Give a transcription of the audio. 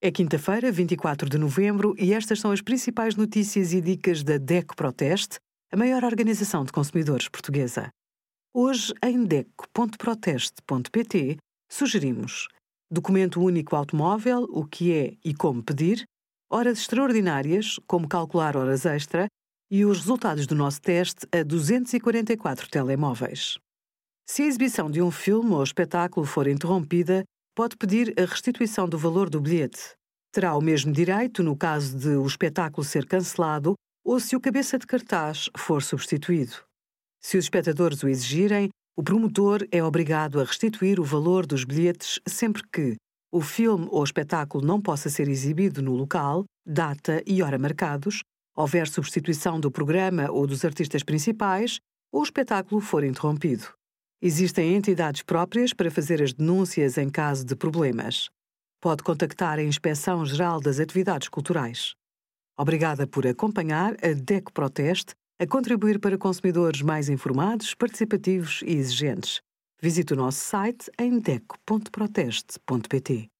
É quinta-feira, 24 de novembro, e estas são as principais notícias e dicas da DECO Proteste, a maior organização de consumidores portuguesa. Hoje, em DECO.proteste.pt, sugerimos documento único automóvel, o que é e como pedir, horas extraordinárias, como calcular horas extra, e os resultados do nosso teste a 244 telemóveis. Se a exibição de um filme ou espetáculo for interrompida, pode pedir a restituição do valor do bilhete. Terá o mesmo direito no caso de o espetáculo ser cancelado ou se o cabeça de cartaz for substituído. Se os espectadores o exigirem, o promotor é obrigado a restituir o valor dos bilhetes sempre que o filme ou espetáculo não possa ser exibido no local, data e hora marcados, houver substituição do programa ou dos artistas principais, ou o espetáculo for interrompido. Existem entidades próprias para fazer as denúncias em caso de problemas. Pode contactar a Inspeção Geral das Atividades Culturais. Obrigada por acompanhar a DECO Proteste a contribuir para consumidores mais informados, participativos e exigentes. Visite o nosso site em deco.proteste.pt.